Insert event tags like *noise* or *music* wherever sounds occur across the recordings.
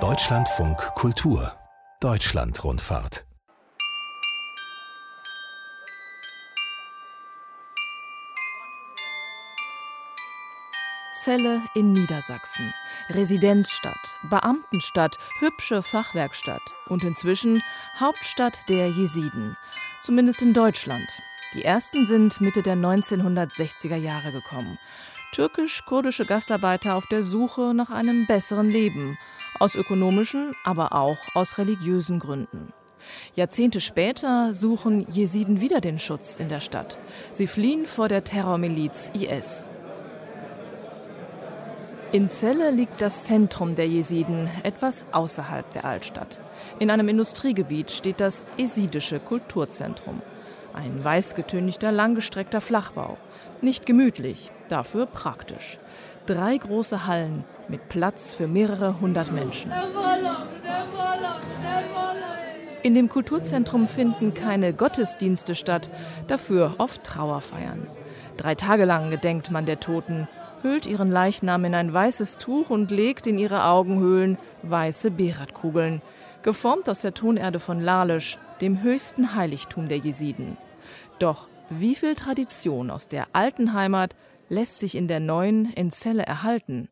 Deutschlandfunk Kultur Deutschlandrundfahrt Zelle in Niedersachsen. Residenzstadt, Beamtenstadt, hübsche Fachwerkstatt und inzwischen Hauptstadt der Jesiden. Zumindest in Deutschland. Die ersten sind Mitte der 1960er Jahre gekommen. Türkisch-kurdische Gastarbeiter auf der Suche nach einem besseren Leben. Aus ökonomischen, aber auch aus religiösen Gründen. Jahrzehnte später suchen Jesiden wieder den Schutz in der Stadt. Sie fliehen vor der Terrormiliz IS. In Celle liegt das Zentrum der Jesiden, etwas außerhalb der Altstadt. In einem Industriegebiet steht das Esidische Kulturzentrum. Ein weißgetünchter, langgestreckter Flachbau. Nicht gemütlich, dafür praktisch. Drei große Hallen mit Platz für mehrere hundert Menschen. In dem Kulturzentrum finden keine Gottesdienste statt, dafür oft Trauerfeiern. Drei Tage lang gedenkt man der Toten hüllt ihren Leichnam in ein weißes Tuch und legt in ihre Augenhöhlen weiße Beratkugeln, geformt aus der Tonerde von Lalisch, dem höchsten Heiligtum der Jesiden. Doch wie viel Tradition aus der alten Heimat lässt sich in der neuen in Zelle erhalten?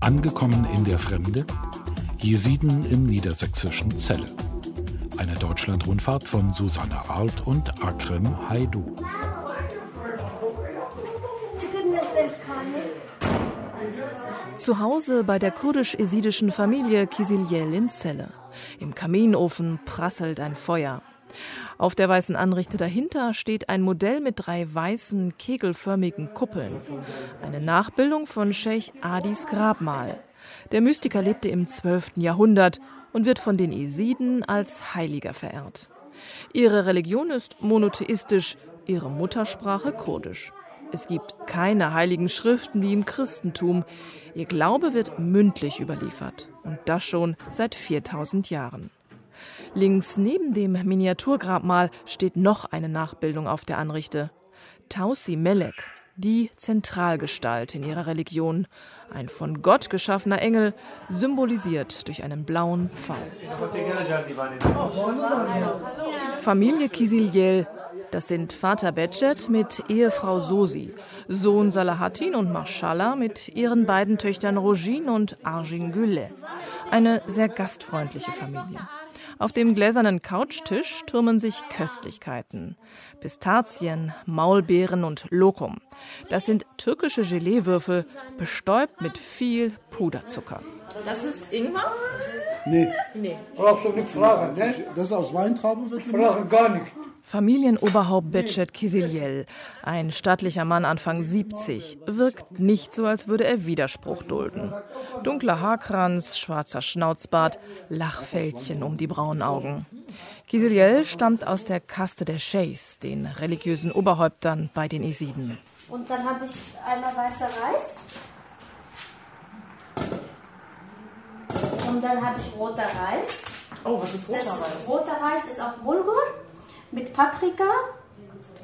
Angekommen in der Fremde, Jesiden im niedersächsischen Celle. Eine Deutschlandrundfahrt von Susanne Arlt und Akrem Haidu. Zu Hause bei der kurdisch-esidischen Familie Kisiljel in Celle. Im Kaminofen prasselt ein Feuer. Auf der weißen Anrichte dahinter steht ein Modell mit drei weißen, kegelförmigen Kuppeln. Eine Nachbildung von Sheikh Adis Grabmal. Der Mystiker lebte im 12. Jahrhundert und wird von den Isiden als Heiliger verehrt. Ihre Religion ist monotheistisch, ihre Muttersprache kurdisch. Es gibt keine heiligen Schriften wie im Christentum. Ihr Glaube wird mündlich überliefert. Und das schon seit 4000 Jahren. Links neben dem Miniaturgrabmal steht noch eine Nachbildung auf der Anrichte. Tausi Melek, die Zentralgestalt in ihrer Religion, ein von Gott geschaffener Engel, symbolisiert durch einen blauen Pfau. Familie Kisiljel, das sind Vater Becet mit Ehefrau Sosi, Sohn Salahatin und Marshallah mit ihren beiden Töchtern Rojin und Arjin Gülle. Eine sehr gastfreundliche Familie. Auf dem gläsernen Couchtisch türmen sich Köstlichkeiten. Pistazien, Maulbeeren und Lokum. Das sind türkische Geleewürfel, bestäubt mit viel Puderzucker. Das ist Ingwer? Nee. Nee. Brauchst du nicht fragen, ne? Das ist aus Weintrauben wird Fragen gar nicht. Familienoberhaupt Becet Kisiljel, ein stattlicher Mann Anfang 70, wirkt nicht so, als würde er Widerspruch dulden. Dunkler Haarkranz, schwarzer Schnauzbart, Lachfältchen um die braunen Augen. Kisiljel stammt aus der Kaste der Sheikhs, den religiösen Oberhäuptern bei den Isiden. Und dann habe ich einmal weißer Reis. Und dann habe ich roter Reis. Oh, was ist roter Das Reis? roter Reis ist auch Bulgur mit Paprika,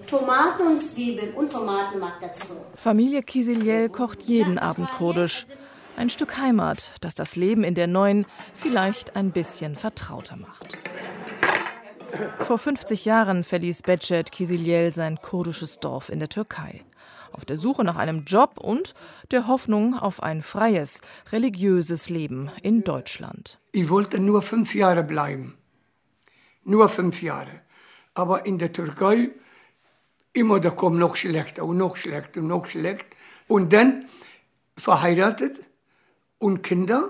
Tomaten und Zwiebeln und Tomatenmark dazu. Familie Kisiljel kocht jeden Abend kurdisch. Ein Stück Heimat, das das Leben in der neuen vielleicht ein bisschen vertrauter macht. Vor 50 Jahren verließ Becet Kisiljel sein kurdisches Dorf in der Türkei. Auf der Suche nach einem Job und der Hoffnung auf ein freies, religiöses Leben in Deutschland. Ich wollte nur fünf Jahre bleiben. Nur fünf Jahre. Aber in der Türkei, immer da kommt noch schlechter und noch schlechter und noch schlechter. Und dann verheiratet und Kinder.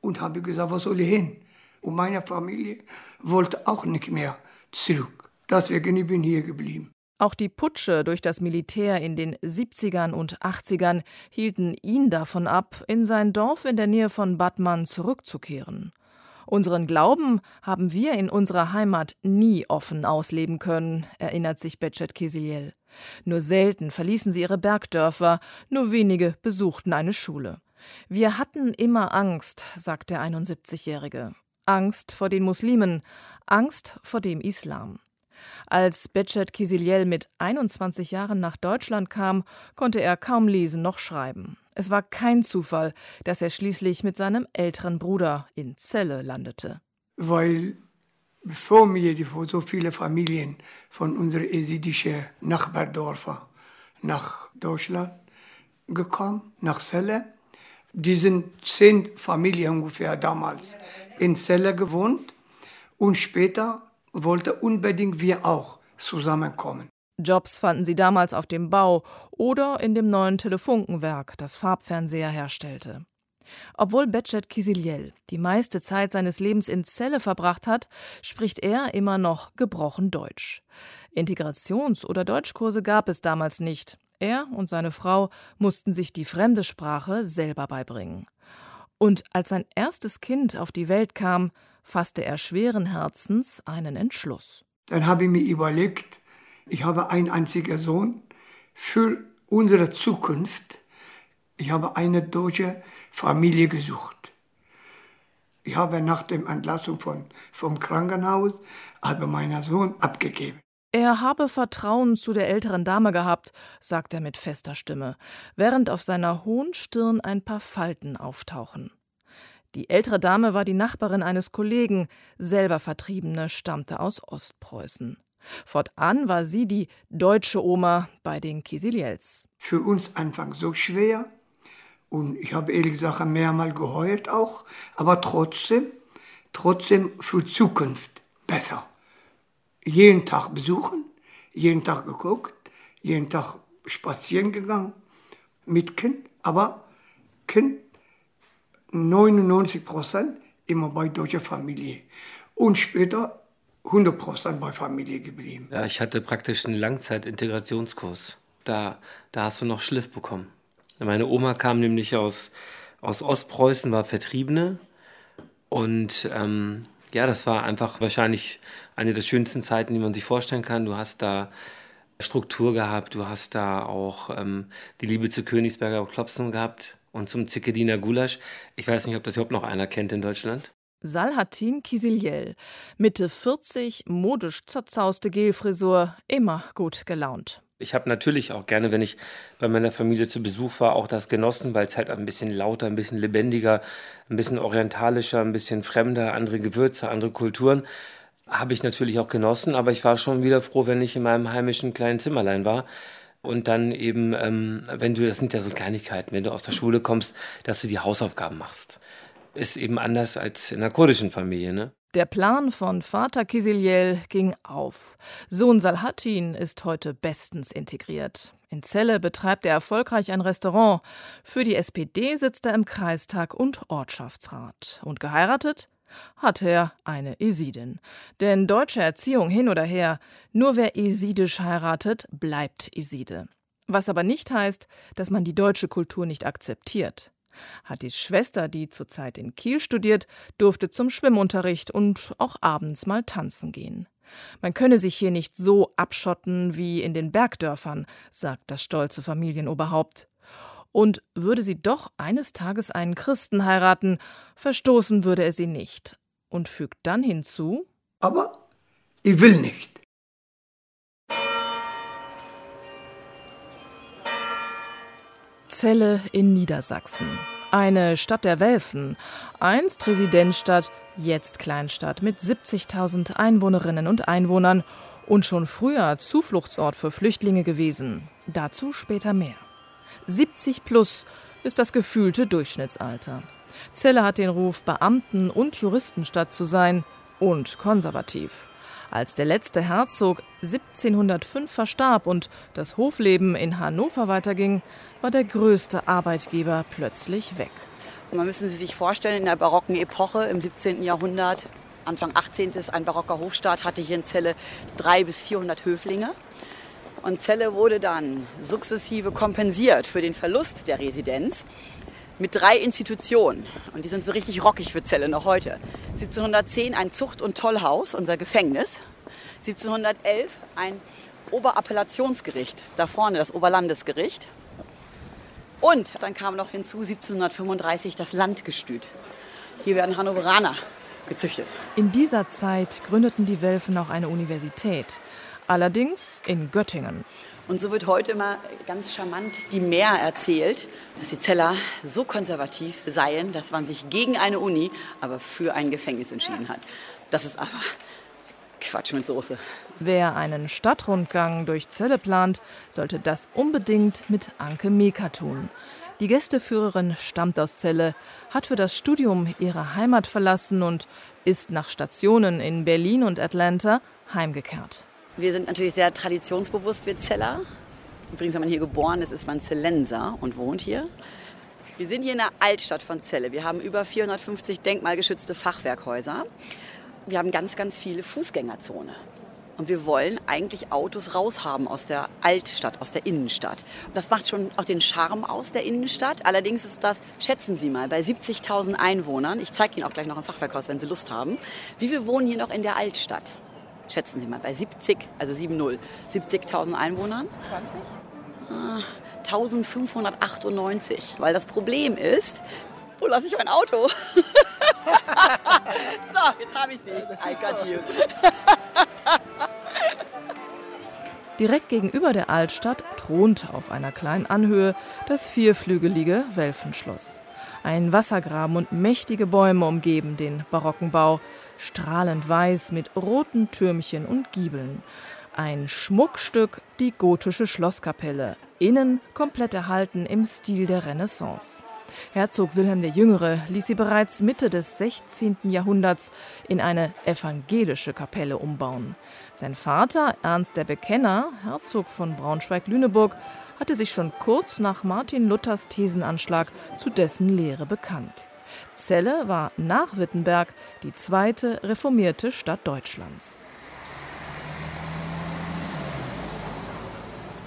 Und habe gesagt, was soll ich hin? Und meine Familie wollte auch nicht mehr zurück. Deswegen ich bin hier geblieben. Auch die Putsche durch das Militär in den 70ern und 80ern hielten ihn davon ab, in sein Dorf in der Nähe von Batman zurückzukehren. Unseren Glauben haben wir in unserer Heimat nie offen ausleben können, erinnert sich Becet Kisiljel. Nur selten verließen sie ihre Bergdörfer, nur wenige besuchten eine Schule. Wir hatten immer Angst, sagt der 71-Jährige. Angst vor den Muslimen, Angst vor dem Islam. Als Becet Kisiliel mit 21 Jahren nach Deutschland kam, konnte er kaum lesen noch schreiben. Es war kein Zufall, dass er schließlich mit seinem älteren Bruder in Celle landete. Weil bevor mir so viele Familien von unseren esidischen Nachbardörfern nach Deutschland gekommen, nach Celle, die sind zehn Familien ungefähr damals in Celle gewohnt und später wollte unbedingt wir auch zusammenkommen. Jobs fanden sie damals auf dem Bau oder in dem neuen Telefunkenwerk, das Farbfernseher herstellte. Obwohl Becet Kisiliel die meiste Zeit seines Lebens in Celle verbracht hat, spricht er immer noch gebrochen Deutsch. Integrations- oder Deutschkurse gab es damals nicht. Er und seine Frau mussten sich die fremde Sprache selber beibringen. Und als sein erstes Kind auf die Welt kam, fasste er schweren Herzens einen Entschluss. Dann habe ich mir überlegt, ich habe einen einzigen Sohn für unsere Zukunft. Ich habe eine deutsche Familie gesucht. Ich habe nach der Entlassung von, vom Krankenhaus habe meinen Sohn abgegeben. Er habe Vertrauen zu der älteren Dame gehabt, sagt er mit fester Stimme, während auf seiner hohen Stirn ein paar Falten auftauchen. Die ältere Dame war die Nachbarin eines Kollegen, selber Vertriebene, stammte aus Ostpreußen. Fortan war sie die deutsche Oma bei den Kisiliels. Für uns Anfang so schwer und ich habe ehrlich gesagt mehrmals geheult auch, aber trotzdem, trotzdem für Zukunft besser. Jeden Tag besuchen, jeden Tag geguckt, jeden Tag spazieren gegangen mit Kind, aber Kind 99 Prozent immer bei deutscher Familie. Und später 100 Prozent bei Familie geblieben. Ja, ich hatte praktisch einen Langzeitintegrationskurs. Da, da hast du noch Schliff bekommen. Meine Oma kam nämlich aus, aus Ostpreußen, war Vertriebene. Und ähm, ja, das war einfach wahrscheinlich eine der schönsten Zeiten, die man sich vorstellen kann. Du hast da Struktur gehabt, du hast da auch ähm, die Liebe zu Königsberger Klopsen gehabt und zum Zikediner Gulasch. Ich weiß nicht, ob das überhaupt noch einer kennt in Deutschland. Salhatin Kisiliel, Mitte 40, modisch zerzauste Gelfrisur, immer gut gelaunt. Ich habe natürlich auch gerne, wenn ich bei meiner Familie zu Besuch war, auch das genossen, weil es halt ein bisschen lauter, ein bisschen lebendiger, ein bisschen orientalischer, ein bisschen fremder, andere Gewürze, andere Kulturen. Habe ich natürlich auch genossen, aber ich war schon wieder froh, wenn ich in meinem heimischen kleinen Zimmerlein war und dann eben, ähm, wenn du, das sind ja so Kleinigkeiten, wenn du aus der Schule kommst, dass du die Hausaufgaben machst. Ist eben anders als in einer kurdischen Familie, ne? Der Plan von Vater Kisiliel ging auf. Sohn Salhatin ist heute bestens integriert. In Celle betreibt er erfolgreich ein Restaurant. Für die SPD sitzt er im Kreistag und Ortschaftsrat. Und geheiratet? hat er eine Esidin. Denn deutsche Erziehung hin oder her, nur wer esidisch heiratet, bleibt Eside. Was aber nicht heißt, dass man die deutsche Kultur nicht akzeptiert. Hattis Schwester, die zurzeit in Kiel studiert, durfte zum Schwimmunterricht und auch abends mal tanzen gehen. Man könne sich hier nicht so abschotten wie in den Bergdörfern, sagt das stolze Familienoberhaupt. Und würde sie doch eines Tages einen Christen heiraten, verstoßen würde er sie nicht. Und fügt dann hinzu: Aber ich will nicht. Celle in Niedersachsen. Eine Stadt der Welfen, einst Residenzstadt, jetzt Kleinstadt mit 70.000 Einwohnerinnen und Einwohnern und schon früher Zufluchtsort für Flüchtlinge gewesen. Dazu später mehr. 70 plus ist das gefühlte Durchschnittsalter. Celle hat den Ruf, Beamten- und Juristenstadt zu sein und konservativ. Als der letzte Herzog 1705 verstarb und das Hofleben in Hannover weiterging, war der größte Arbeitgeber plötzlich weg. Man müssen Sie sich vorstellen, in der barocken Epoche im 17. Jahrhundert, Anfang 18. ein barocker Hofstaat, hatte hier in Celle 300 bis 400 Höflinge. Und Celle wurde dann sukzessive kompensiert für den Verlust der Residenz mit drei Institutionen. Und die sind so richtig rockig für Celle noch heute. 1710 ein Zucht- und Tollhaus, unser Gefängnis. 1711 ein Oberappellationsgericht, da vorne das Oberlandesgericht. Und dann kam noch hinzu 1735 das Landgestüt. Hier werden Hannoveraner gezüchtet. In dieser Zeit gründeten die Welfen auch eine Universität. Allerdings in Göttingen. Und so wird heute immer ganz charmant die Mehr erzählt, dass die Zeller so konservativ seien, dass man sich gegen eine Uni, aber für ein Gefängnis entschieden hat. Das ist aber Quatsch mit Soße. Wer einen Stadtrundgang durch Celle plant, sollte das unbedingt mit Anke Meka tun. Die Gästeführerin stammt aus Celle, hat für das Studium ihre Heimat verlassen und ist nach Stationen in Berlin und Atlanta heimgekehrt. Wir sind natürlich sehr traditionsbewusst, wir Zeller. Übrigens, wenn man hier geboren ist, ist man Zellenser und wohnt hier. Wir sind hier in der Altstadt von Celle. Wir haben über 450 denkmalgeschützte Fachwerkhäuser. Wir haben ganz, ganz viele Fußgängerzone. Und wir wollen eigentlich Autos raushaben aus der Altstadt, aus der Innenstadt. Das macht schon auch den Charme aus der Innenstadt. Allerdings ist das, schätzen Sie mal, bei 70.000 Einwohnern, ich zeige Ihnen auch gleich noch ein Fachwerkhaus, wenn Sie Lust haben, wie viele wohnen hier noch in der Altstadt? Schätzen Sie mal, bei 70, also 7-0, 70.000 Einwohnern? 20? 1598. Weil das Problem ist, wo lasse ich mein Auto? *laughs* so, jetzt habe ich sie. I got you. Direkt gegenüber der Altstadt thront auf einer kleinen Anhöhe das vierflügelige Welfenschloss. Ein Wassergraben und mächtige Bäume umgeben den barocken Bau, strahlend weiß mit roten Türmchen und Giebeln. Ein Schmuckstück, die gotische Schlosskapelle, innen komplett erhalten im Stil der Renaissance. Herzog Wilhelm der Jüngere ließ sie bereits Mitte des 16. Jahrhunderts in eine evangelische Kapelle umbauen. Sein Vater, Ernst der Bekenner, Herzog von Braunschweig-Lüneburg, hatte sich schon kurz nach Martin Luthers Thesenanschlag zu dessen Lehre bekannt. Celle war nach Wittenberg die zweite reformierte Stadt Deutschlands.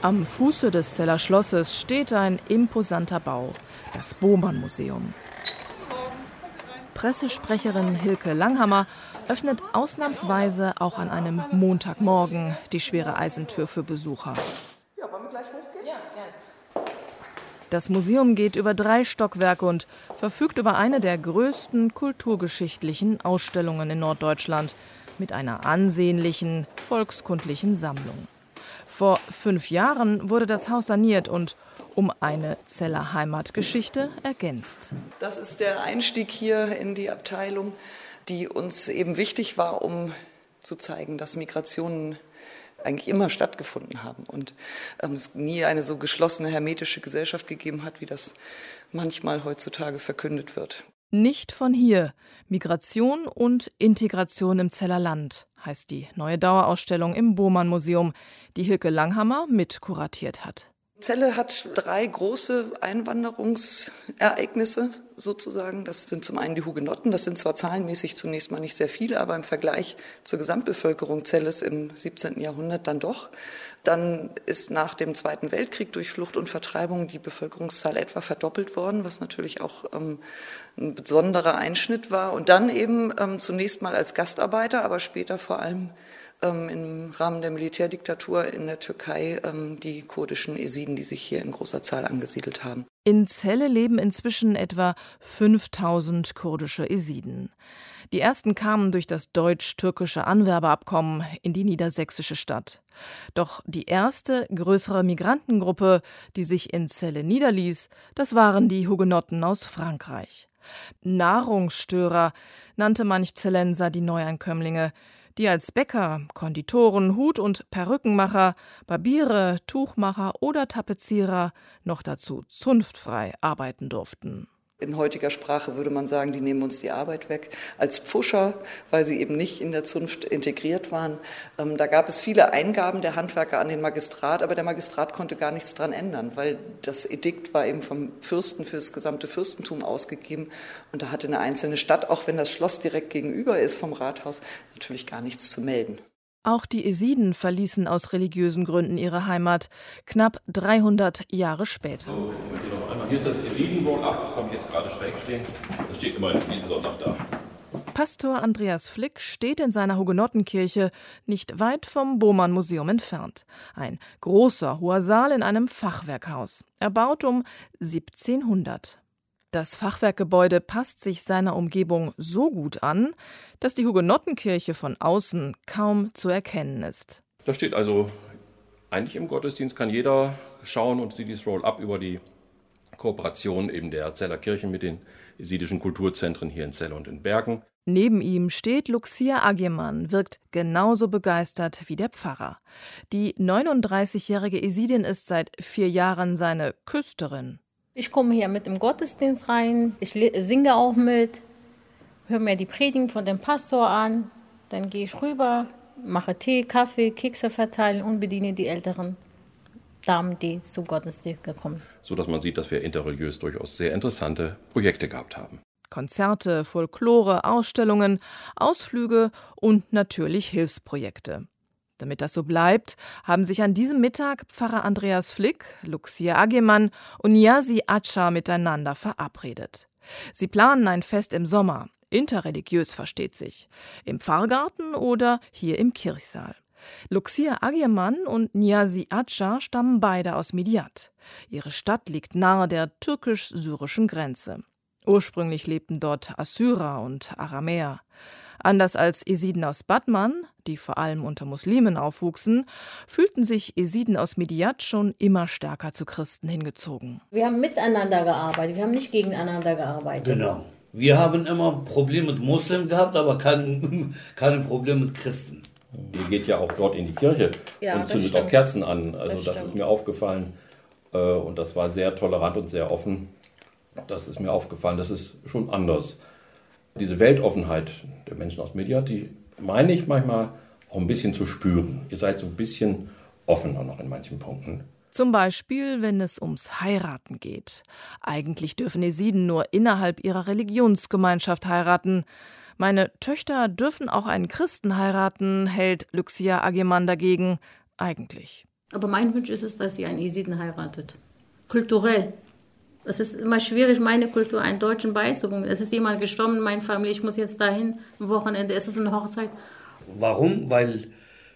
Am Fuße des Zeller Schlosses steht ein imposanter Bau, das Bohmann-Museum. Pressesprecherin Hilke Langhammer öffnet ausnahmsweise auch an einem Montagmorgen die schwere Eisentür für Besucher. Ja, wollen wir gleich hochgehen? Ja, gerne. Das Museum geht über drei Stockwerke und verfügt über eine der größten kulturgeschichtlichen Ausstellungen in Norddeutschland mit einer ansehnlichen volkskundlichen Sammlung. Vor fünf Jahren wurde das Haus saniert und um eine Zeller Heimatgeschichte ergänzt. Das ist der Einstieg hier in die Abteilung, die uns eben wichtig war, um zu zeigen, dass Migrationen eigentlich immer stattgefunden haben und ähm, es nie eine so geschlossene hermetische Gesellschaft gegeben hat, wie das manchmal heutzutage verkündet wird. Nicht von hier. Migration und Integration im Zellerland heißt die neue Dauerausstellung im Bohmann Museum, die Hilke Langhammer mit kuratiert hat. Celle hat drei große Einwanderungsereignisse sozusagen. Das sind zum einen die Hugenotten. Das sind zwar zahlenmäßig zunächst mal nicht sehr viele, aber im Vergleich zur Gesamtbevölkerung Celles im 17. Jahrhundert dann doch. Dann ist nach dem Zweiten Weltkrieg durch Flucht und Vertreibung die Bevölkerungszahl etwa verdoppelt worden, was natürlich auch ähm, ein besonderer Einschnitt war. Und dann eben ähm, zunächst mal als Gastarbeiter, aber später vor allem ähm, im Rahmen der Militärdiktatur in der Türkei ähm, die kurdischen Esiden, die sich hier in großer Zahl angesiedelt haben. In Celle leben inzwischen etwa 5000 kurdische Esiden. Die ersten kamen durch das deutsch-türkische Anwerbeabkommen in die niedersächsische Stadt. Doch die erste größere Migrantengruppe, die sich in Celle niederließ, das waren die Hugenotten aus Frankreich. Nahrungsstörer nannte manch Zellenser die Neuankömmlinge, die als Bäcker, Konditoren, Hut- und Perückenmacher, Barbiere, Tuchmacher oder Tapezierer noch dazu zunftfrei arbeiten durften. In heutiger Sprache würde man sagen, die nehmen uns die Arbeit weg. Als Pfuscher, weil sie eben nicht in der Zunft integriert waren. Ähm, da gab es viele Eingaben der Handwerker an den Magistrat, aber der Magistrat konnte gar nichts dran ändern, weil das Edikt war eben vom Fürsten für das gesamte Fürstentum ausgegeben. Und da hatte eine einzelne Stadt, auch wenn das Schloss direkt gegenüber ist vom Rathaus, natürlich gar nichts zu melden. Auch die Esiden verließen aus religiösen Gründen ihre Heimat, knapp 300 Jahre später. So, hier ist das Esidenwohl-Ab, das habe ich jetzt gerade schräg stehen. Das steht immer jeden Sonntag da. Pastor Andreas Flick steht in seiner Hugenottenkirche nicht weit vom Bohmann Museum entfernt. Ein großer, hoher Saal in einem Fachwerkhaus, erbaut um 1700. Das Fachwerkgebäude passt sich seiner Umgebung so gut an, dass die Hugenottenkirche von außen kaum zu erkennen ist. Da steht also eigentlich im Gottesdienst kann jeder schauen und sieht dieses Roll-up über die Kooperation eben der Zeller Kirchen mit den jesidischen Kulturzentren hier in Celle und in Bergen. Neben ihm steht Luxia Agyeman, wirkt genauso begeistert wie der Pfarrer. Die 39-jährige Esidin ist seit vier Jahren seine Küsterin. Ich komme hier mit im Gottesdienst rein, ich singe auch mit, höre mir die Predigen von dem Pastor an, dann gehe ich rüber, mache Tee, Kaffee, Kekse verteilen und bediene die älteren Damen, die zum Gottesdienst gekommen sind. So dass man sieht, dass wir interreligiös durchaus sehr interessante Projekte gehabt haben. Konzerte, Folklore, Ausstellungen, Ausflüge und natürlich Hilfsprojekte. Damit das so bleibt, haben sich an diesem Mittag Pfarrer Andreas Flick, Luxia Agemann und Niasi Acha miteinander verabredet. Sie planen ein Fest im Sommer, interreligiös versteht sich, im Pfarrgarten oder hier im Kirchsaal. Luxia Agyeman und Niazi Acha stammen beide aus Midyat. Ihre Stadt liegt nahe der türkisch-syrischen Grenze. Ursprünglich lebten dort Assyrer und Aramäer. Anders als Esiden aus Batman, die vor allem unter Muslimen aufwuchsen, fühlten sich Esiden aus Midyat schon immer stärker zu Christen hingezogen. Wir haben miteinander gearbeitet, wir haben nicht gegeneinander gearbeitet. Genau. Wir haben immer Probleme mit Muslimen gehabt, aber kein, *laughs* keine Probleme mit Christen. Ihr geht ja auch dort in die Kirche ja, und zündet auch Kerzen an. Also das, das ist mir aufgefallen. Äh, und das war sehr tolerant und sehr offen. Das ist mir aufgefallen. Das ist schon anders. Diese Weltoffenheit der Menschen aus Media, die meine ich manchmal auch ein bisschen zu spüren. Ihr seid so ein bisschen offener noch in manchen Punkten. Zum Beispiel, wenn es ums Heiraten geht. Eigentlich dürfen Esiden nur innerhalb ihrer Religionsgemeinschaft heiraten. Meine Töchter dürfen auch einen Christen heiraten, hält Luxia Ageman dagegen. Eigentlich. Aber mein Wunsch ist es, dass sie einen Esiden heiratet. Kulturell. Es ist immer schwierig, meine Kultur einen Deutschen beizubringen. Es ist jemand gestorben in meiner Familie, ich muss jetzt dahin, am Wochenende, es ist eine Hochzeit. Warum? Weil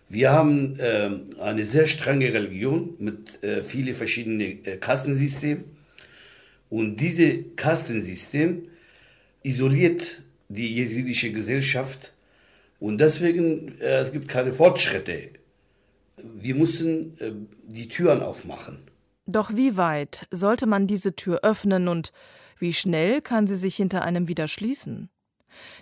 wir haben äh, eine sehr strenge Religion mit äh, vielen verschiedenen äh, Kastensystemen. Und dieses Kastensystem isoliert die jesidische Gesellschaft. Und deswegen, äh, es gibt keine Fortschritte. Wir müssen äh, die Türen aufmachen. Doch wie weit sollte man diese Tür öffnen und wie schnell kann sie sich hinter einem wieder schließen?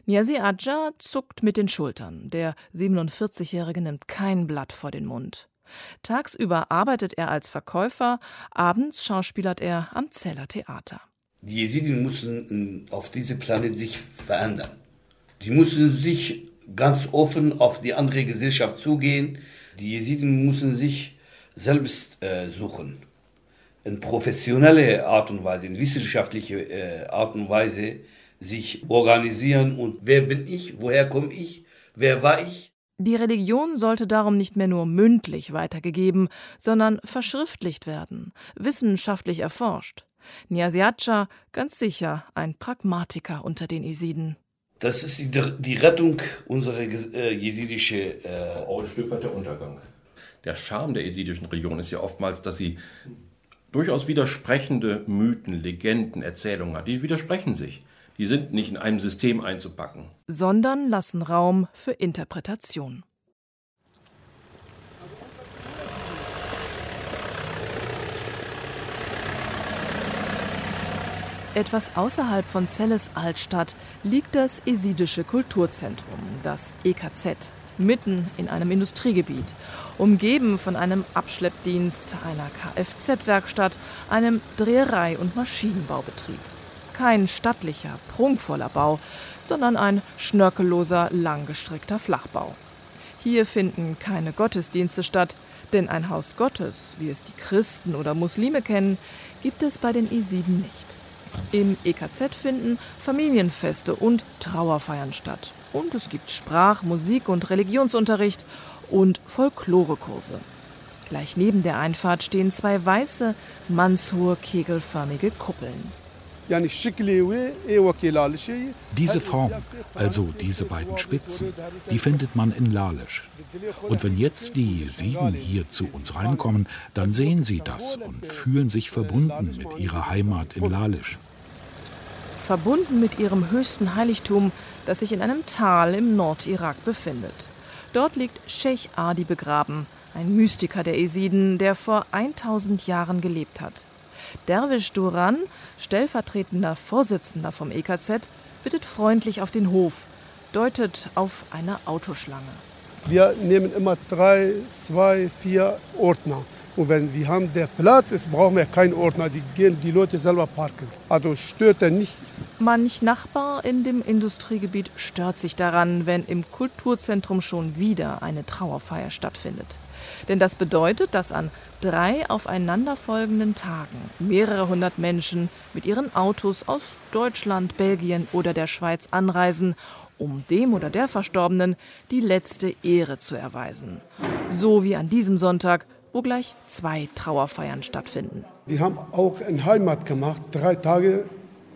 Niazi Adja zuckt mit den Schultern. Der 47-Jährige nimmt kein Blatt vor den Mund. Tagsüber arbeitet er als Verkäufer, abends schauspielert er am Zeller Theater. Die Jesiden müssen auf diesem Planet sich verändern. Die müssen sich ganz offen auf die andere Gesellschaft zugehen. Die Jesiden müssen sich selbst äh, suchen. In professionelle Art und Weise, in wissenschaftliche äh, Art und Weise sich organisieren. Und wer bin ich? Woher komme ich? Wer war ich? Die Religion sollte darum nicht mehr nur mündlich weitergegeben, sondern verschriftlicht werden, wissenschaftlich erforscht. Niasiatscha ganz sicher ein Pragmatiker unter den Isiden. Das ist die, die Rettung unserer äh, jesidischen. Äh auch ein Stück weit der Untergang. Der Charme der jesidischen Religion ist ja oftmals, dass sie durchaus widersprechende Mythen, Legenden, Erzählungen hat. Die widersprechen sich. Die sind nicht in einem System einzupacken. Sondern lassen Raum für Interpretation. Etwas außerhalb von Celles Altstadt liegt das Esidische Kulturzentrum, das EKZ, mitten in einem Industriegebiet, umgeben von einem Abschleppdienst, einer Kfz-Werkstatt, einem Dreherei- und Maschinenbaubetrieb. Kein stattlicher, prunkvoller Bau, sondern ein schnörkelloser, langgestreckter Flachbau. Hier finden keine Gottesdienste statt, denn ein Haus Gottes, wie es die Christen oder Muslime kennen, gibt es bei den Isiden nicht. Im EKZ finden Familienfeste und Trauerfeiern statt. Und es gibt Sprach-, Musik- und Religionsunterricht und Folklorekurse. Gleich neben der Einfahrt stehen zwei weiße, mannshohe, kegelförmige Kuppeln. Diese Form, also diese beiden Spitzen, die findet man in Lalisch. Und wenn jetzt die Jesiden hier zu uns reinkommen, dann sehen sie das und fühlen sich verbunden mit ihrer Heimat in Lalisch. verbunden mit ihrem höchsten Heiligtum, das sich in einem Tal im Nordirak befindet. Dort liegt Sheikh Adi begraben, ein Mystiker der Esiden, der vor 1000 Jahren gelebt hat. Derwisch Duran, stellvertretender Vorsitzender vom EKZ, bittet freundlich auf den Hof, deutet auf eine Autoschlange. Wir nehmen immer drei, zwei, vier Ordner. Und wenn wir haben der Platz ist, brauchen wir keinen Ordner. Die gehen die Leute selber parken. Also stört er nicht. Manch Nachbar in dem Industriegebiet stört sich daran, wenn im Kulturzentrum schon wieder eine Trauerfeier stattfindet. Denn das bedeutet, dass an drei aufeinanderfolgenden Tagen mehrere hundert Menschen mit ihren Autos aus Deutschland, Belgien oder der Schweiz anreisen, um dem oder der Verstorbenen die letzte Ehre zu erweisen. So wie an diesem Sonntag wo gleich zwei Trauerfeiern stattfinden. Wir haben auch in Heimat gemacht, drei Tage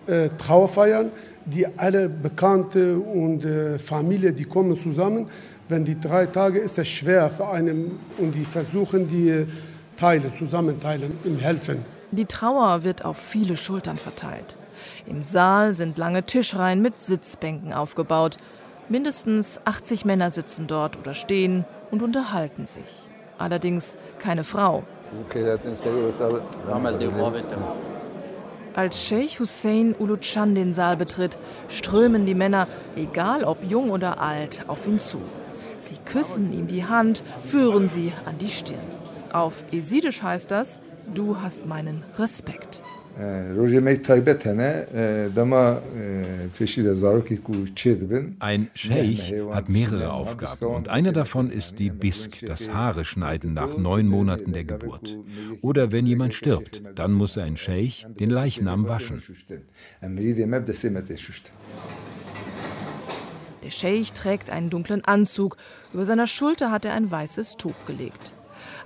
äh, Trauerfeiern, die alle Bekannte und äh, Familie, die kommen zusammen. Wenn die drei Tage ist es schwer für einen und die versuchen die teilen, zusammenteilen, ihm helfen. Die Trauer wird auf viele Schultern verteilt. Im Saal sind lange Tischreihen mit Sitzbänken aufgebaut. Mindestens 80 Männer sitzen dort oder stehen und unterhalten sich allerdings keine Frau. Als Sheikh Hussein Uluchan den Saal betritt, strömen die Männer, egal ob jung oder alt, auf ihn zu. Sie küssen ihm die Hand, führen sie an die Stirn. Auf Esidisch heißt das, du hast meinen Respekt. Ein Scheich hat mehrere Aufgaben und eine davon ist die Bisk, das Haare schneiden nach neun Monaten der Geburt. Oder wenn jemand stirbt, dann muss ein Scheich den Leichnam waschen. Der Scheich trägt einen dunklen Anzug, über seiner Schulter hat er ein weißes Tuch gelegt.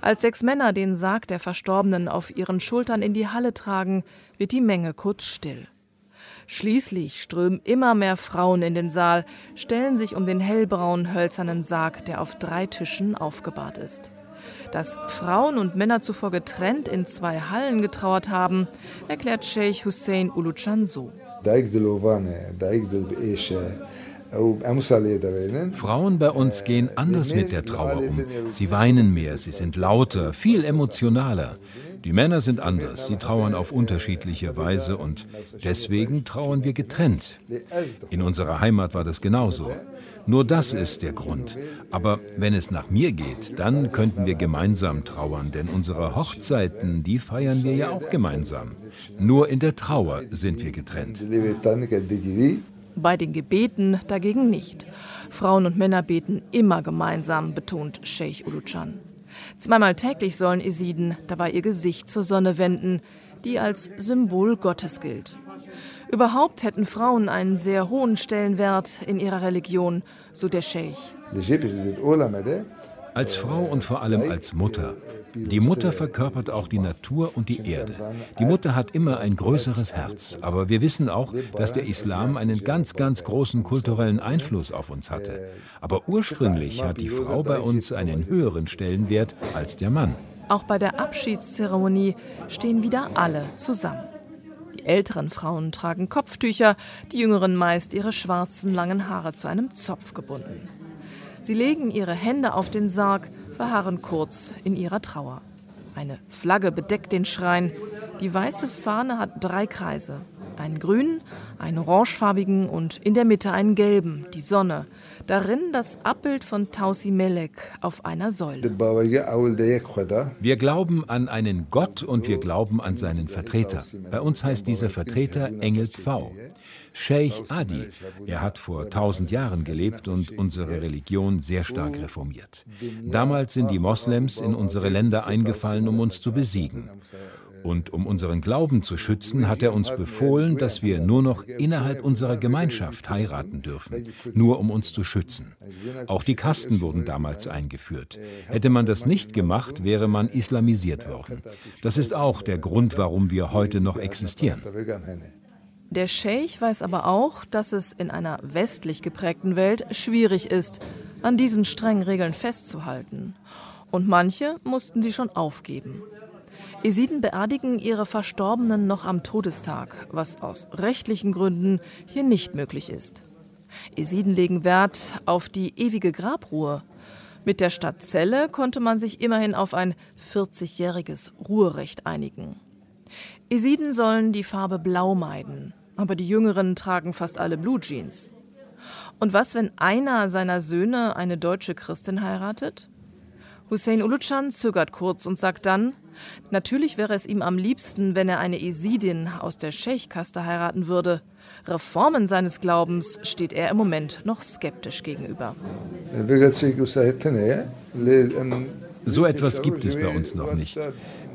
Als sechs Männer den Sarg der Verstorbenen auf ihren Schultern in die Halle tragen, wird die Menge kurz still. Schließlich strömen immer mehr Frauen in den Saal, stellen sich um den hellbraunen hölzernen Sarg, der auf drei Tischen aufgebahrt ist. Dass Frauen und Männer zuvor getrennt in zwei Hallen getrauert haben, erklärt Sheikh Hussein Uluchan so. Frauen bei uns gehen anders mit der Trauer um. Sie weinen mehr, sie sind lauter, viel emotionaler. Die Männer sind anders, sie trauern auf unterschiedliche Weise und deswegen trauern wir getrennt. In unserer Heimat war das genauso. Nur das ist der Grund. Aber wenn es nach mir geht, dann könnten wir gemeinsam trauern, denn unsere Hochzeiten, die feiern wir ja auch gemeinsam. Nur in der Trauer sind wir getrennt. Bei den Gebeten dagegen nicht. Frauen und Männer beten immer gemeinsam, betont Sheikh Uluchan. Zweimal täglich sollen Esiden dabei ihr Gesicht zur Sonne wenden, die als Symbol Gottes gilt. Überhaupt hätten Frauen einen sehr hohen Stellenwert in ihrer Religion, so der Sheikh. Als Frau und vor allem als Mutter die Mutter verkörpert auch die Natur und die Erde. Die Mutter hat immer ein größeres Herz. Aber wir wissen auch, dass der Islam einen ganz, ganz großen kulturellen Einfluss auf uns hatte. Aber ursprünglich hat die Frau bei uns einen höheren Stellenwert als der Mann. Auch bei der Abschiedszeremonie stehen wieder alle zusammen. Die älteren Frauen tragen Kopftücher, die jüngeren meist ihre schwarzen langen Haare zu einem Zopf gebunden. Sie legen ihre Hände auf den Sarg, verharren kurz in ihrer Trauer. Eine Flagge bedeckt den Schrein. Die weiße Fahne hat drei Kreise. Einen grünen, einen orangefarbigen und in der Mitte einen gelben, die Sonne. Darin das Abbild von Tausi Melek auf einer Säule. Wir glauben an einen Gott und wir glauben an seinen Vertreter. Bei uns heißt dieser Vertreter Engel Pfau. Sheikh Adi. Er hat vor tausend Jahren gelebt und unsere Religion sehr stark reformiert. Damals sind die Moslems in unsere Länder eingefallen, um uns zu besiegen. Und um unseren Glauben zu schützen, hat er uns befohlen, dass wir nur noch innerhalb unserer Gemeinschaft heiraten dürfen, nur um uns zu schützen. Auch die Kasten wurden damals eingeführt. Hätte man das nicht gemacht, wäre man islamisiert worden. Das ist auch der Grund, warum wir heute noch existieren. Der Scheich weiß aber auch, dass es in einer westlich geprägten Welt schwierig ist, an diesen strengen Regeln festzuhalten. Und manche mussten sie schon aufgeben. Esiden beerdigen ihre Verstorbenen noch am Todestag, was aus rechtlichen Gründen hier nicht möglich ist. Esiden legen Wert auf die ewige Grabruhe. Mit der Stadt Celle konnte man sich immerhin auf ein 40-jähriges Ruherecht einigen. Esiden sollen die Farbe Blau meiden, aber die Jüngeren tragen fast alle Blue Jeans. Und was, wenn einer seiner Söhne eine deutsche Christin heiratet? Hussein Ulucan zögert kurz und sagt dann, natürlich wäre es ihm am liebsten, wenn er eine Esidin aus der Scheichkaste heiraten würde. Reformen seines Glaubens steht er im Moment noch skeptisch gegenüber. So etwas gibt es bei uns noch nicht.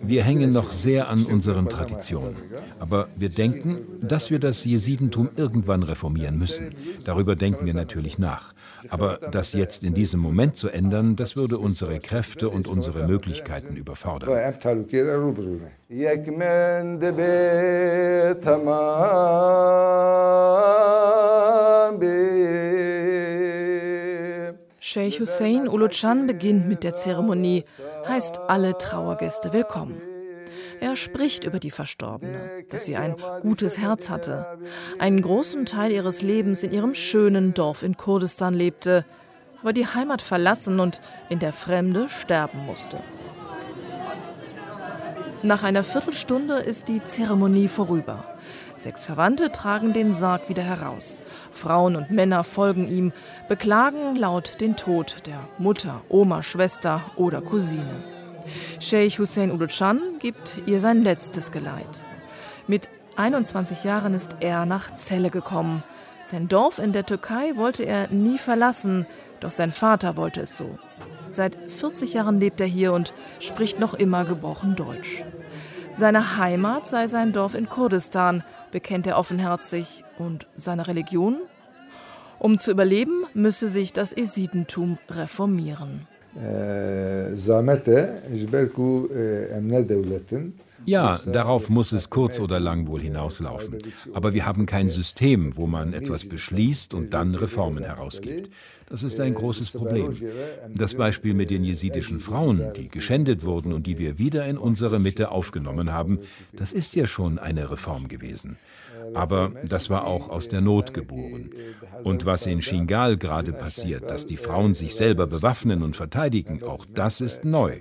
Wir hängen noch sehr an unseren Traditionen. Aber wir denken, dass wir das Jesidentum irgendwann reformieren müssen. Darüber denken wir natürlich nach. Aber das jetzt in diesem Moment zu ändern, das würde unsere Kräfte und unsere Möglichkeiten überfordern. Sheikh Hussein Ulucan beginnt mit der Zeremonie, heißt alle Trauergäste willkommen. Er spricht über die Verstorbene, dass sie ein gutes Herz hatte, einen großen Teil ihres Lebens in ihrem schönen Dorf in Kurdistan lebte, aber die Heimat verlassen und in der Fremde sterben musste. Nach einer Viertelstunde ist die Zeremonie vorüber. Sechs Verwandte tragen den Sarg wieder heraus. Frauen und Männer folgen ihm, beklagen laut den Tod der Mutter, Oma, Schwester oder Cousine. Sheikh Hussein Ulucan gibt ihr sein letztes Geleit. Mit 21 Jahren ist er nach Celle gekommen. Sein Dorf in der Türkei wollte er nie verlassen, doch sein Vater wollte es so. Seit 40 Jahren lebt er hier und spricht noch immer gebrochen Deutsch. Seine Heimat sei sein Dorf in Kurdistan, bekennt er offenherzig. Und seine Religion? Um zu überleben, müsse sich das Esidentum reformieren. Ja, darauf muss es kurz oder lang wohl hinauslaufen. Aber wir haben kein System, wo man etwas beschließt und dann Reformen herausgibt. Das ist ein großes Problem. Das Beispiel mit den jesidischen Frauen, die geschändet wurden und die wir wieder in unsere Mitte aufgenommen haben, das ist ja schon eine Reform gewesen. Aber das war auch aus der Not geboren. Und was in Shingal gerade passiert, dass die Frauen sich selber bewaffnen und verteidigen, auch das ist neu.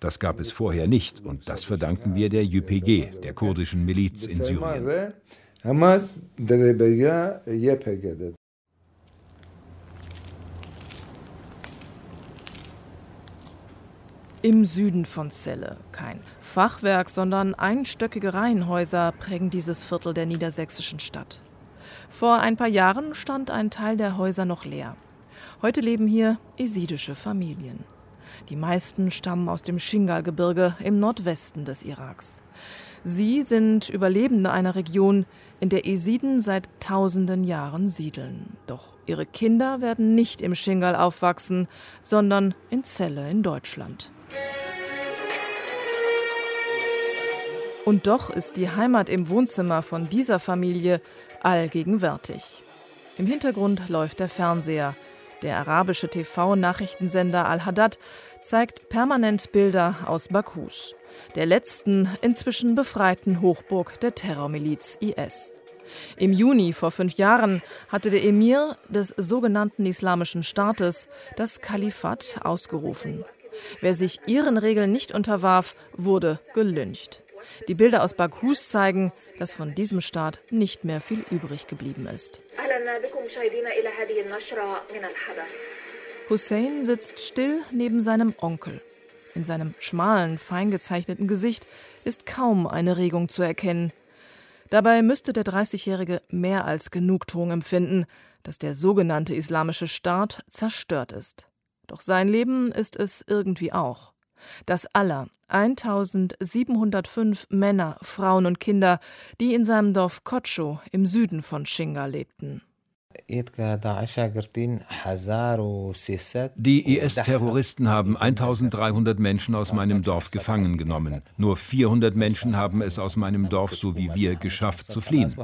Das gab es vorher nicht und das verdanken wir der YPG, der kurdischen Miliz in Syrien. Im Süden von Celle. Kein Fachwerk, sondern einstöckige Reihenhäuser prägen dieses Viertel der niedersächsischen Stadt. Vor ein paar Jahren stand ein Teil der Häuser noch leer. Heute leben hier esidische Familien. Die meisten stammen aus dem Shingal-Gebirge im Nordwesten des Iraks. Sie sind Überlebende einer Region, in der Esiden seit tausenden Jahren siedeln. Doch ihre Kinder werden nicht im Shingal aufwachsen, sondern in Celle in Deutschland. Und doch ist die Heimat im Wohnzimmer von dieser Familie allgegenwärtig. Im Hintergrund läuft der Fernseher. Der arabische TV-Nachrichtensender Al-Haddad zeigt permanent Bilder aus Bakus, der letzten inzwischen befreiten Hochburg der Terrormiliz IS. Im Juni vor fünf Jahren hatte der Emir des sogenannten Islamischen Staates das Kalifat ausgerufen. Wer sich ihren Regeln nicht unterwarf, wurde gelyncht. Die Bilder aus Bakus zeigen, dass von diesem Staat nicht mehr viel übrig geblieben ist. Hussein sitzt still neben seinem Onkel. In seinem schmalen, fein gezeichneten Gesicht ist kaum eine Regung zu erkennen. Dabei müsste der 30-Jährige mehr als Genugtuung empfinden, dass der sogenannte Islamische Staat zerstört ist. Doch sein Leben ist es irgendwie auch. Das aller 1705 Männer, Frauen und Kinder, die in seinem Dorf Kotscho im Süden von Shinga lebten. Die IS-Terroristen haben 1300 Menschen aus meinem Dorf gefangen genommen. Nur 400 Menschen haben es aus meinem Dorf, so wie wir, geschafft zu fliehen.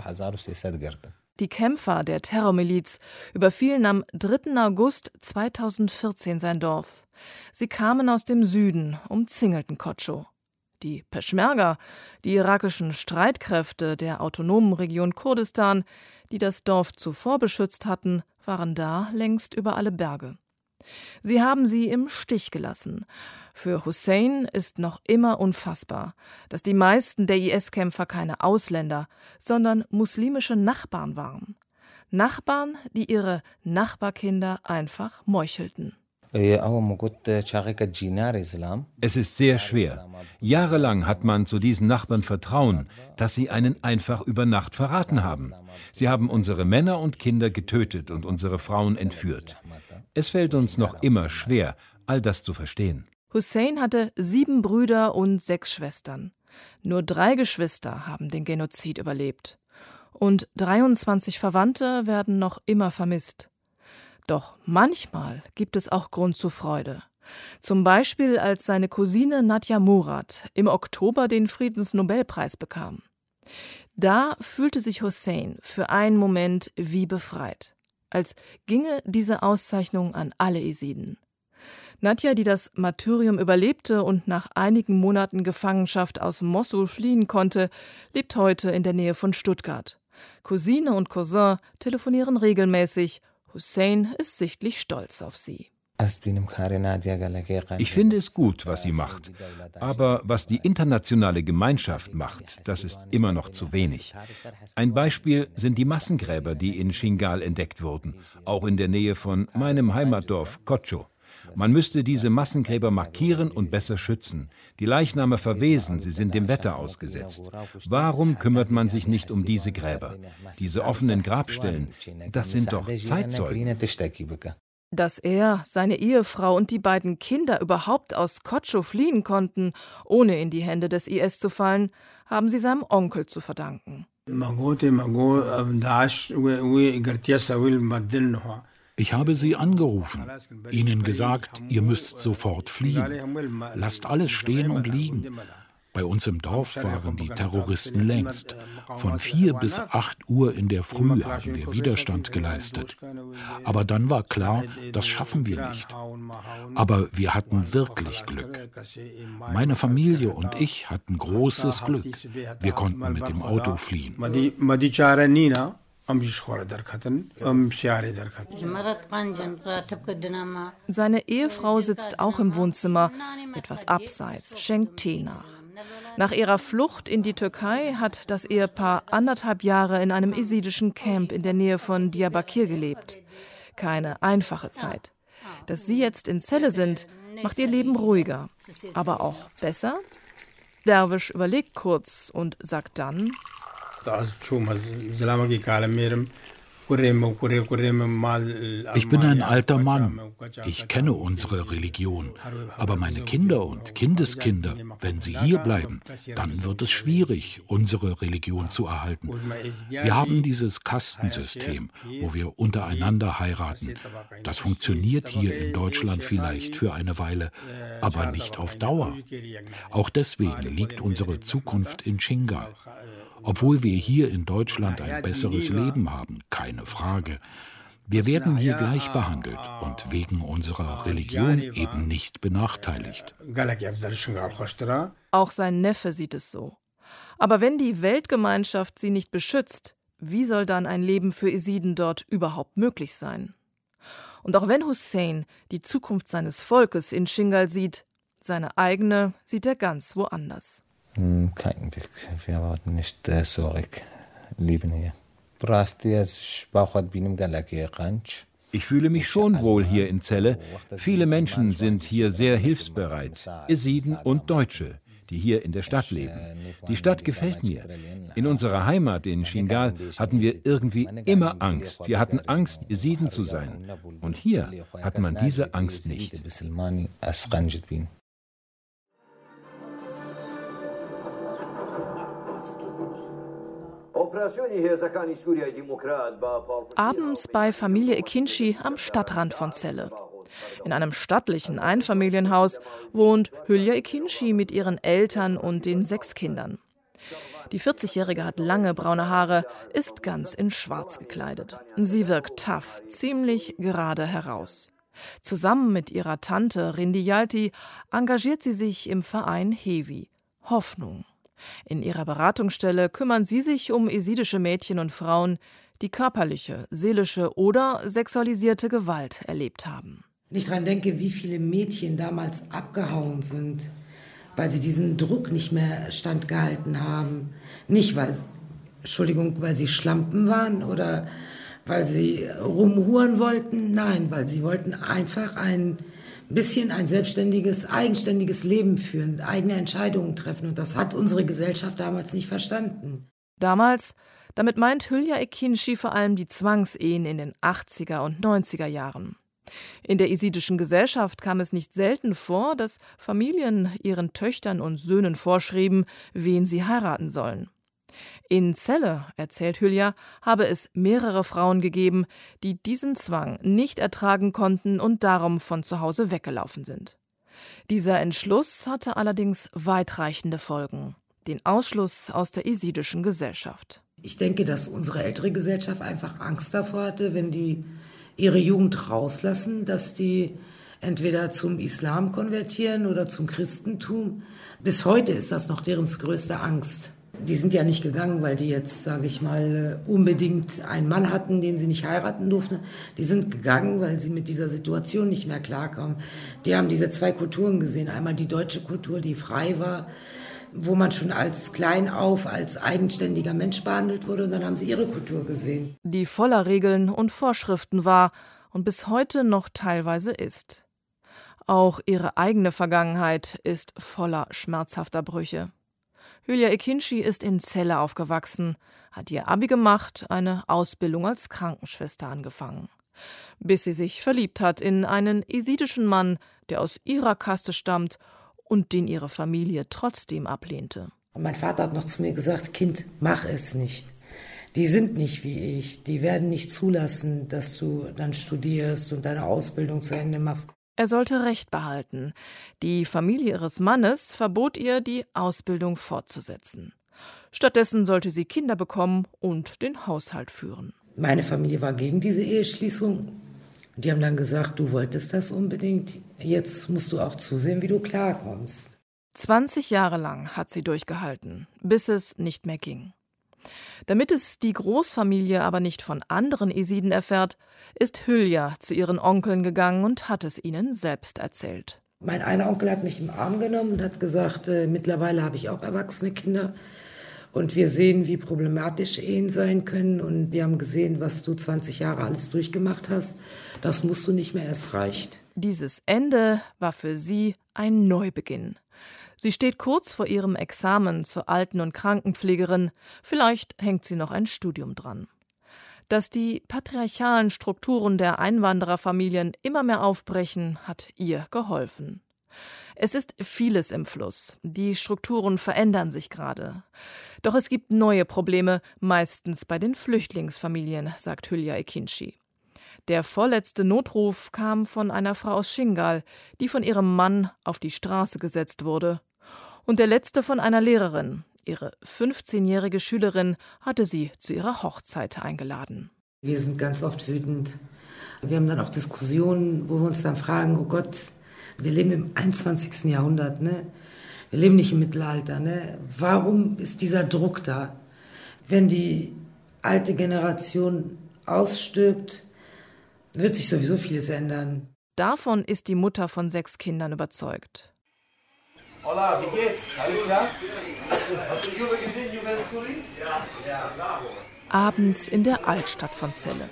Die Kämpfer der Terrormiliz überfielen am 3. August 2014 sein Dorf. Sie kamen aus dem Süden, umzingelten Kotscho. Die Peschmerga, die irakischen Streitkräfte der autonomen Region Kurdistan, die das Dorf zuvor beschützt hatten, waren da längst über alle Berge. Sie haben sie im Stich gelassen. Für Hussein ist noch immer unfassbar, dass die meisten der IS-Kämpfer keine Ausländer, sondern muslimische Nachbarn waren. Nachbarn, die ihre Nachbarkinder einfach meuchelten. Es ist sehr schwer. Jahrelang hat man zu diesen Nachbarn Vertrauen, dass sie einen einfach über Nacht verraten haben. Sie haben unsere Männer und Kinder getötet und unsere Frauen entführt. Es fällt uns noch immer schwer, all das zu verstehen. Hussein hatte sieben Brüder und sechs Schwestern. Nur drei Geschwister haben den Genozid überlebt. Und 23 Verwandte werden noch immer vermisst. Doch manchmal gibt es auch Grund zur Freude. Zum Beispiel als seine Cousine Nadja Murat im Oktober den Friedensnobelpreis bekam. Da fühlte sich Hussein für einen Moment wie befreit, als ginge diese Auszeichnung an alle Esiden. Nadja, die das Martyrium überlebte und nach einigen Monaten Gefangenschaft aus Mossul fliehen konnte, lebt heute in der Nähe von Stuttgart. Cousine und Cousin telefonieren regelmäßig Hussein ist sichtlich stolz auf sie. Ich finde es gut, was sie macht. Aber was die internationale Gemeinschaft macht, das ist immer noch zu wenig. Ein Beispiel sind die Massengräber, die in Shingal entdeckt wurden, auch in der Nähe von meinem Heimatdorf Kocho. Man müsste diese Massengräber markieren und besser schützen. Die Leichname verwesen, sie sind dem Wetter ausgesetzt. Warum kümmert man sich nicht um diese Gräber? Diese offenen Grabstellen, das sind doch Zeitzeugen. Dass er, seine Ehefrau und die beiden Kinder überhaupt aus Kotscho fliehen konnten, ohne in die Hände des IS zu fallen, haben sie seinem Onkel zu verdanken. Ich habe sie angerufen, ihnen gesagt, ihr müsst sofort fliehen. Lasst alles stehen und liegen. Bei uns im Dorf waren die Terroristen längst. Von vier bis acht Uhr in der Früh haben wir Widerstand geleistet. Aber dann war klar, das schaffen wir nicht. Aber wir hatten wirklich Glück. Meine Familie und ich hatten großes Glück. Wir konnten mit dem Auto fliehen. Seine Ehefrau sitzt auch im Wohnzimmer, etwas abseits, schenkt Tee nach. Nach ihrer Flucht in die Türkei hat das Ehepaar anderthalb Jahre in einem esidischen Camp in der Nähe von Diyarbakir gelebt. Keine einfache Zeit. Dass sie jetzt in Zelle sind, macht ihr Leben ruhiger, aber auch besser? Derwisch überlegt kurz und sagt dann: ich bin ein alter Mann. Ich kenne unsere Religion. Aber meine Kinder und Kindeskinder, wenn sie hier bleiben, dann wird es schwierig, unsere Religion zu erhalten. Wir haben dieses Kastensystem, wo wir untereinander heiraten. Das funktioniert hier in Deutschland vielleicht für eine Weile, aber nicht auf Dauer. Auch deswegen liegt unsere Zukunft in Shingal. Obwohl wir hier in Deutschland ein besseres Leben haben, keine Frage. Wir werden hier gleich behandelt und wegen unserer Religion eben nicht benachteiligt. Auch sein Neffe sieht es so. Aber wenn die Weltgemeinschaft sie nicht beschützt, wie soll dann ein Leben für Esiden dort überhaupt möglich sein? Und auch wenn Hussein die Zukunft seines Volkes in Shingal sieht, seine eigene sieht er ganz woanders. Hm, kein Weg. Wir warten nicht äh, zurück. Leben hier. Ich fühle mich schon wohl hier in Celle. Viele Menschen sind hier sehr hilfsbereit. Esiden und Deutsche, die hier in der Stadt leben. Die Stadt gefällt mir. In unserer Heimat in Shingal hatten wir irgendwie immer Angst. Wir hatten Angst, Esiden zu sein. Und hier hat man diese Angst nicht. Abends bei Familie Ekinci am Stadtrand von Celle. In einem stattlichen Einfamilienhaus wohnt Hülya Ekinci mit ihren Eltern und den sechs Kindern. Die 40-Jährige hat lange braune Haare, ist ganz in Schwarz gekleidet. Sie wirkt tough, ziemlich gerade heraus. Zusammen mit ihrer Tante Rindi Yalti engagiert sie sich im Verein Hevi. Hoffnung. In ihrer Beratungsstelle kümmern sie sich um esidische Mädchen und Frauen, die körperliche, seelische oder sexualisierte Gewalt erlebt haben. Wenn ich daran denke, wie viele Mädchen damals abgehauen sind, weil sie diesen Druck nicht mehr standgehalten haben. Nicht, weil, Entschuldigung, weil sie Schlampen waren oder weil sie rumhuren wollten. Nein, weil sie wollten einfach ein bisschen ein selbstständiges, eigenständiges Leben führen, eigene Entscheidungen treffen. Und das hat unsere Gesellschaft damals nicht verstanden. Damals, damit meint Hülya Ekinci vor allem die Zwangsehen in den 80er und 90er Jahren. In der isidischen Gesellschaft kam es nicht selten vor, dass Familien ihren Töchtern und Söhnen vorschrieben, wen sie heiraten sollen. In Celle, erzählt Hülya, habe es mehrere Frauen gegeben, die diesen Zwang nicht ertragen konnten und darum von zu Hause weggelaufen sind. Dieser Entschluss hatte allerdings weitreichende Folgen. Den Ausschluss aus der isidischen Gesellschaft. Ich denke, dass unsere ältere Gesellschaft einfach Angst davor hatte, wenn die ihre Jugend rauslassen, dass die entweder zum Islam konvertieren oder zum Christentum. Bis heute ist das noch deren größte Angst. Die sind ja nicht gegangen, weil die jetzt, sage ich mal, unbedingt einen Mann hatten, den sie nicht heiraten durften. Die sind gegangen, weil sie mit dieser Situation nicht mehr klarkamen. Die haben diese zwei Kulturen gesehen. Einmal die deutsche Kultur, die frei war, wo man schon als klein auf, als eigenständiger Mensch behandelt wurde. Und dann haben sie ihre Kultur gesehen. Die voller Regeln und Vorschriften war und bis heute noch teilweise ist. Auch ihre eigene Vergangenheit ist voller schmerzhafter Brüche. Hülya Ekinci ist in Celle aufgewachsen, hat ihr Abi gemacht, eine Ausbildung als Krankenschwester angefangen. Bis sie sich verliebt hat in einen esidischen Mann, der aus ihrer Kaste stammt und den ihre Familie trotzdem ablehnte. Mein Vater hat noch zu mir gesagt, Kind, mach es nicht. Die sind nicht wie ich, die werden nicht zulassen, dass du dann studierst und deine Ausbildung zu Ende machst. Er sollte Recht behalten. Die Familie ihres Mannes verbot ihr, die Ausbildung fortzusetzen. Stattdessen sollte sie Kinder bekommen und den Haushalt führen. Meine Familie war gegen diese Eheschließung. Die haben dann gesagt, du wolltest das unbedingt. Jetzt musst du auch zusehen, wie du klarkommst. 20 Jahre lang hat sie durchgehalten, bis es nicht mehr ging. Damit es die Großfamilie aber nicht von anderen Esiden erfährt, ist Hülya zu ihren Onkeln gegangen und hat es ihnen selbst erzählt. Mein einer Onkel hat mich im Arm genommen und hat gesagt, äh, mittlerweile habe ich auch erwachsene Kinder. Und wir sehen, wie problematisch Ehen sein können. Und wir haben gesehen, was du 20 Jahre alles durchgemacht hast. Das musst du nicht mehr, es reicht. Dieses Ende war für sie ein Neubeginn. Sie steht kurz vor ihrem Examen zur Alten- und Krankenpflegerin. Vielleicht hängt sie noch ein Studium dran. Dass die patriarchalen Strukturen der Einwandererfamilien immer mehr aufbrechen, hat ihr geholfen. Es ist vieles im Fluss. Die Strukturen verändern sich gerade. Doch es gibt neue Probleme, meistens bei den Flüchtlingsfamilien, sagt Hülya Ekinci. Der vorletzte Notruf kam von einer Frau aus Shingal, die von ihrem Mann auf die Straße gesetzt wurde. Und der letzte von einer Lehrerin. Ihre 15-jährige Schülerin hatte sie zu ihrer Hochzeit eingeladen. Wir sind ganz oft wütend. Wir haben dann auch Diskussionen, wo wir uns dann fragen, oh Gott, wir leben im 21. Jahrhundert, ne? Wir leben nicht im Mittelalter, ne? Warum ist dieser Druck da? Wenn die alte Generation ausstirbt, wird sich sowieso vieles ändern. Davon ist die Mutter von sechs Kindern überzeugt. Hola, wie geht's? Alles klar? Hast du Juve gesehen, Juventus Ja. Ja, bravo. Abends in der Altstadt von Celle.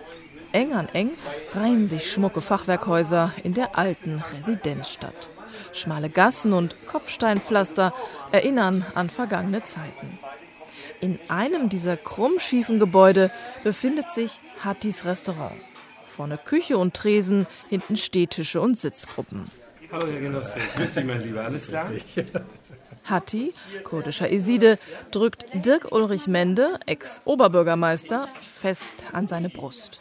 Eng an eng reihen sich schmucke Fachwerkhäuser in der alten Residenzstadt. Schmale Gassen und Kopfsteinpflaster erinnern an vergangene Zeiten. In einem dieser krummschiefen Gebäude befindet sich Hattis Restaurant. Vorne Küche und Tresen, hinten Stehtische und Sitzgruppen. Hallo, Herr Genosse. *laughs* Grüß dich, mein Lieber. Alles klar? *laughs* Hatti, kurdischer Eside, drückt Dirk Ulrich Mende, Ex-Oberbürgermeister, fest an seine Brust.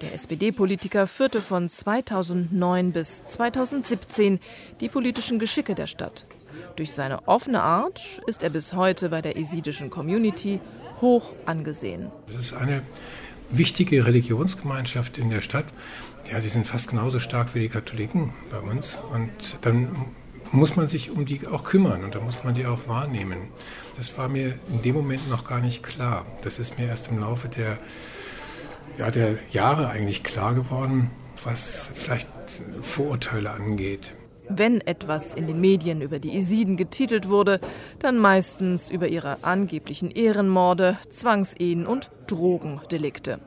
Der SPD-Politiker führte von 2009 bis 2017 die politischen Geschicke der Stadt. Durch seine offene Art ist er bis heute bei der esidischen Community hoch angesehen. Es ist eine wichtige Religionsgemeinschaft in der Stadt. Ja, die sind fast genauso stark wie die Katholiken bei uns. Und dann muss man sich um die auch kümmern und da muss man die auch wahrnehmen. Das war mir in dem Moment noch gar nicht klar. Das ist mir erst im Laufe der, ja, der Jahre eigentlich klar geworden, was vielleicht Vorurteile angeht. Wenn etwas in den Medien über die Isiden getitelt wurde, dann meistens über ihre angeblichen Ehrenmorde, Zwangsehen und Drogendelikte.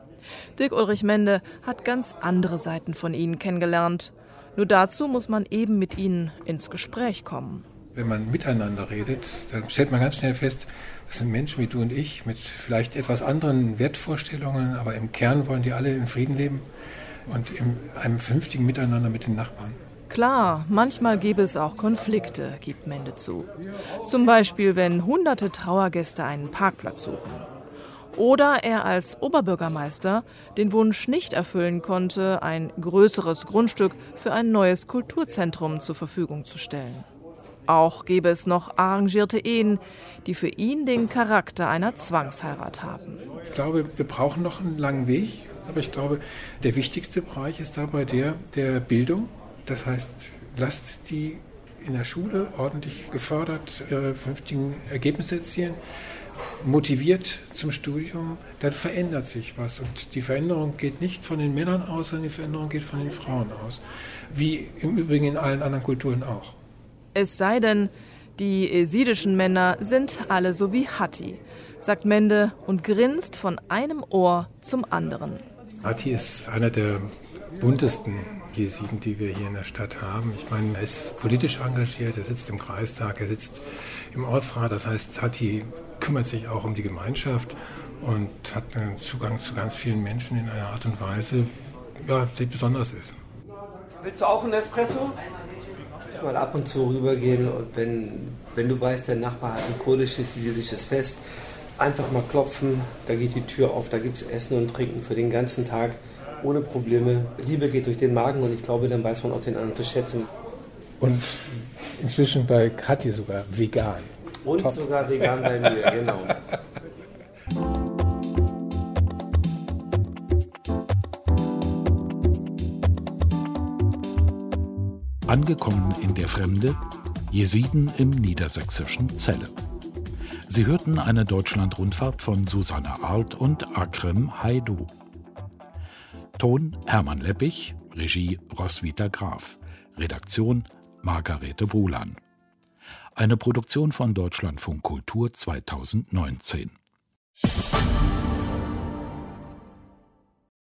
Dirk Ulrich Mende hat ganz andere Seiten von ihnen kennengelernt. Nur dazu muss man eben mit ihnen ins Gespräch kommen. Wenn man miteinander redet, dann stellt man ganz schnell fest, das sind Menschen wie du und ich mit vielleicht etwas anderen Wertvorstellungen, aber im Kern wollen die alle in Frieden leben und in einem vernünftigen Miteinander mit den Nachbarn. Klar, manchmal gäbe es auch Konflikte, gibt Mende zu. Zum Beispiel, wenn hunderte Trauergäste einen Parkplatz suchen. Oder er als Oberbürgermeister den Wunsch nicht erfüllen konnte, ein größeres Grundstück für ein neues Kulturzentrum zur Verfügung zu stellen. Auch gäbe es noch arrangierte Ehen, die für ihn den Charakter einer Zwangsheirat haben. Ich glaube, wir brauchen noch einen langen Weg, aber ich glaube, der wichtigste Bereich ist dabei der der Bildung. Das heißt, lasst die in der Schule ordentlich gefördert ihre vernünftigen Ergebnisse erzielen motiviert zum Studium, dann verändert sich was. Und die Veränderung geht nicht von den Männern aus, sondern die Veränderung geht von den Frauen aus. Wie im Übrigen in allen anderen Kulturen auch. Es sei denn, die esidischen Männer sind alle so wie Hatti, sagt Mende und grinst von einem Ohr zum anderen. Hatti ist einer der buntesten Jesiden, die wir hier in der Stadt haben. Ich meine, er ist politisch engagiert, er sitzt im Kreistag, er sitzt im Ortsrat. Das heißt, Hatti kümmert sich auch um die Gemeinschaft und hat einen Zugang zu ganz vielen Menschen in einer Art und Weise, ja, die besonders ist. Willst du auch einen Espresso? Mal ab und zu rübergehen und wenn, wenn du weißt, der Nachbar hat ein kurdisches, jüdisches Fest, einfach mal klopfen, da geht die Tür auf, da gibt es Essen und Trinken für den ganzen Tag ohne Probleme. Liebe geht durch den Magen und ich glaube, dann weiß man auch den anderen zu schätzen. Und inzwischen bei Kathi sogar vegan. Und Top. sogar vegan bei mir, genau. Angekommen in der Fremde, Jesiden im niedersächsischen Celle. Sie hörten eine Deutschlandrundfahrt von Susanne Arlt und Akrem Haidu. Ton Hermann Leppich, Regie Roswitha Graf, Redaktion Margarete Wohlan. Eine Produktion von Deutschlandfunk Kultur 2019.